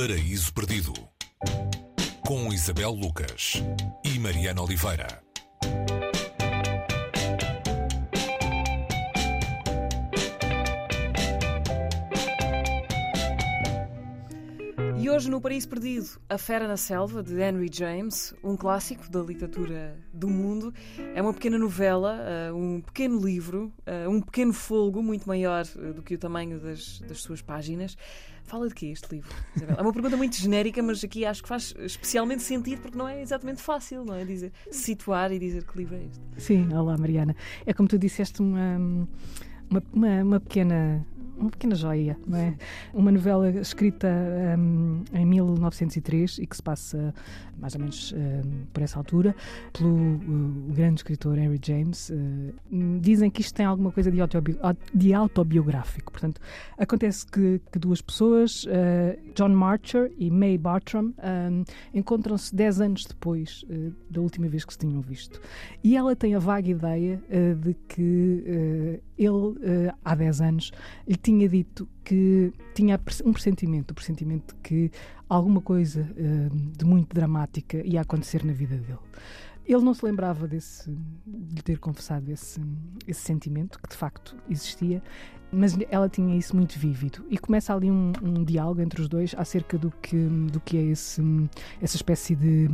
Paraíso Perdido com Isabel Lucas e Mariana Oliveira. E hoje no Paraíso Perdido, A Fera na Selva, de Henry James, um clássico da literatura do mundo. É uma pequena novela, uh, um pequeno livro, uh, um pequeno folgo, muito maior uh, do que o tamanho das, das suas páginas. Fala de quê este livro, Isabel? É uma pergunta muito genérica, mas aqui acho que faz especialmente sentido porque não é exatamente fácil, não é? Dizer, situar e dizer que livro é este. Sim, olá Mariana. É como tu disseste, uma, uma, uma pequena uma pequena joia, não é? Uma novela escrita um, em 1903 e que se passa mais ou menos um, por essa altura pelo uh, grande escritor Henry James. Uh, dizem que isto tem alguma coisa de, autobi de autobiográfico. Portanto, acontece que, que duas pessoas, uh, John Marcher e May Bartram, um, encontram-se 10 anos depois uh, da última vez que se tinham visto. E ela tem a vaga ideia uh, de que ele, há 10 anos, lhe tinha dito que tinha um pressentimento, o um pressentimento de que alguma coisa de muito dramática ia acontecer na vida dele. Ele não se lembrava desse, de ter confessado esse, esse sentimento, que de facto existia, mas ela tinha isso muito vívido e começa ali um, um, diálogo entre os dois acerca do que, do que é esse, essa espécie de,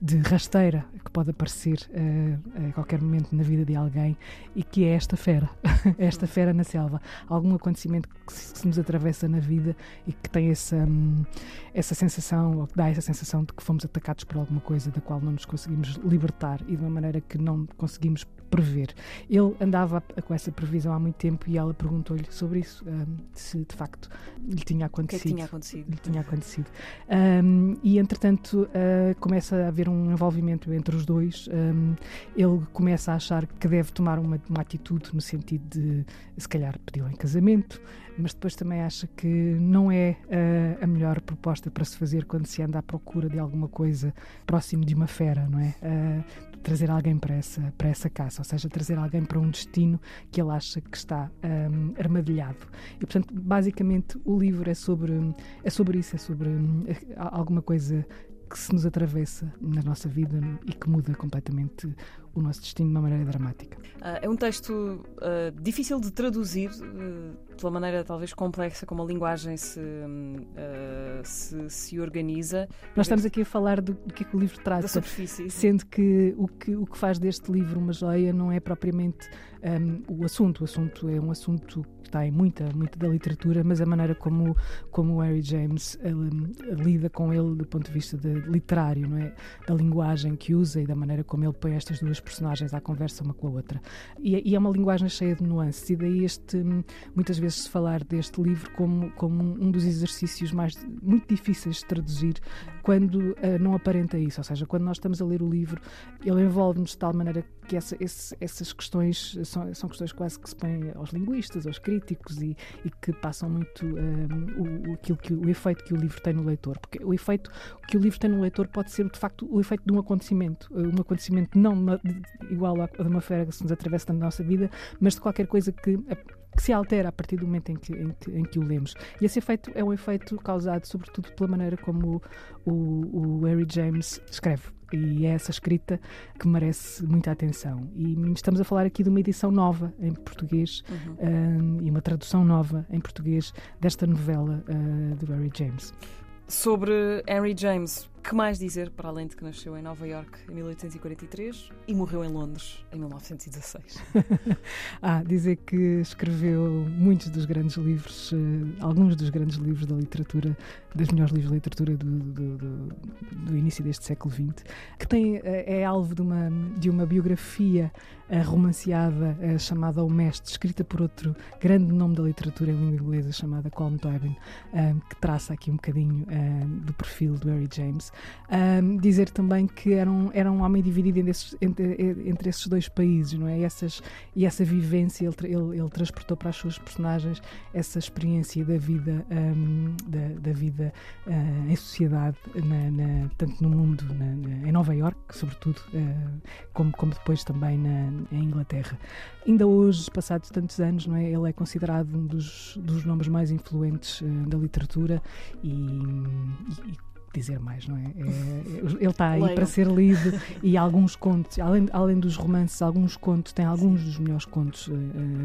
de rasteira que pode aparecer uh, a qualquer momento na vida de alguém e que é esta fera, esta fera na selva. Algum acontecimento que se, que se nos atravessa na vida e que tem essa, um, essa sensação, ou que dá essa sensação de que fomos atacados por alguma coisa da qual não nos conseguimos libertar e de uma maneira que não conseguimos prever. Ele andava com essa previsão há muito tempo e ela perguntou-lhe sobre isso, um, se de facto lhe tinha acontecido. Que, é que tinha acontecido? Lhe tinha acontecido. Um, e entretanto uh, começa a haver um envolvimento entre os dois. Um, ele começa a achar que deve tomar uma, uma atitude no sentido de, se calhar, pedi-la em casamento, mas depois também acha que não é uh, a melhor proposta para se fazer quando se anda à procura de alguma coisa próximo de uma fera, não é? Uh, trazer alguém para essa, para essa caça, ou seja, trazer alguém para um destino que ele acha que está um, armadilhado. E, portanto, basicamente, o livro é sobre, é sobre isso, é sobre um, alguma coisa que se nos atravessa na nossa vida e que muda completamente o nosso destino de uma maneira dramática. Uh, é um texto uh, difícil de traduzir, uh, pela maneira talvez complexa como a linguagem se, se, se, organiza. Nós estamos aqui a falar do, do que, é que o livro trata, da superfície. sendo que o, que o que faz deste livro uma joia não é propriamente um, o assunto. O assunto é um assunto que está em muita, muita da literatura, mas a maneira como, como o Harry James ele, lida com ele do ponto de vista de, literário, não é? da linguagem que usa e da maneira como ele põe estas duas personagens à conversa uma com a outra. E, e é uma linguagem cheia de nuances, e daí este, muitas vezes falar deste livro como, como um dos exercícios mais muito difíceis de traduzir quando uh, não aparenta isso, ou seja, quando nós estamos a ler o livro, ele envolve-nos de tal maneira que essa, esse, essas questões são, são questões quase que se põem aos linguistas, aos críticos e, e que passam muito um, o, aquilo que, o efeito que o livro tem no leitor, porque o efeito que o livro tem no leitor pode ser de facto o efeito de um acontecimento, um acontecimento não igual a uma fera que se nos atravessa na nossa vida, mas de qualquer coisa que que se altera a partir do momento em que, em que, em que, o lemos. E esse efeito é um efeito causado, sobretudo, pela maneira como o, o, o Harry James escreve. E é essa escrita que merece muita atenção. E estamos a falar aqui de uma edição nova em português uhum. uh, e uma tradução nova em português desta novela uh, do Harry James. Sobre Henry James, que mais dizer para além de que nasceu em Nova York em 1843 e morreu em Londres em 1916? ah, dizer que escreveu muitos dos grandes livros, uh, alguns dos grandes livros da literatura, dos melhores livros de literatura do, do, do, do início deste século XX, que tem, uh, é alvo de uma, de uma biografia uh, romanceada chamada O Mestre, escrita por outro grande nome da literatura em língua inglesa chamada Colm Tobin, que traça aqui um bocadinho do perfil do Harry James Um, dizer também que era um, era um homem dividido esses, entre, entre esses dois países, não é? E, essas, e essa vivência, ele, ele, ele, transportou para as suas personagens essa experiência da vida, um, da, da, vida uh, em sociedade, na, na, tanto no mundo, na, em Nova York, sobretudo, uh, como, como depois também na, Inglaterra. Ainda hoje, passados tantos anos, não é? ele é considerado um dos, dos nomes mais influentes uh, da literatura e, e, dizer mais, não é? é ele está aí para ser lido e alguns contos, além, além dos romances, alguns contos, tem alguns dos melhores contos uh,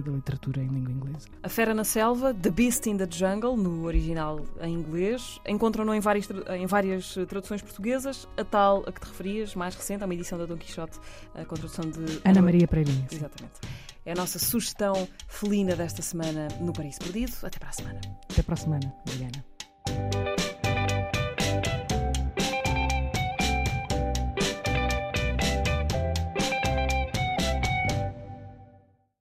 da literatura em língua inglesa. A Fera na Selva, The Beast in the Jungle, no original em inglês, encontram-no em várias, em várias traduções portuguesas, a tal a que te referias, mais recente, a uma edição da Dom Quixote, com a tradução de Ana Maria Pereirinha. Exatamente. É a nossa sugestão felina desta semana no Paris Perdido. Até para a semana. Até para a semana, Mariana.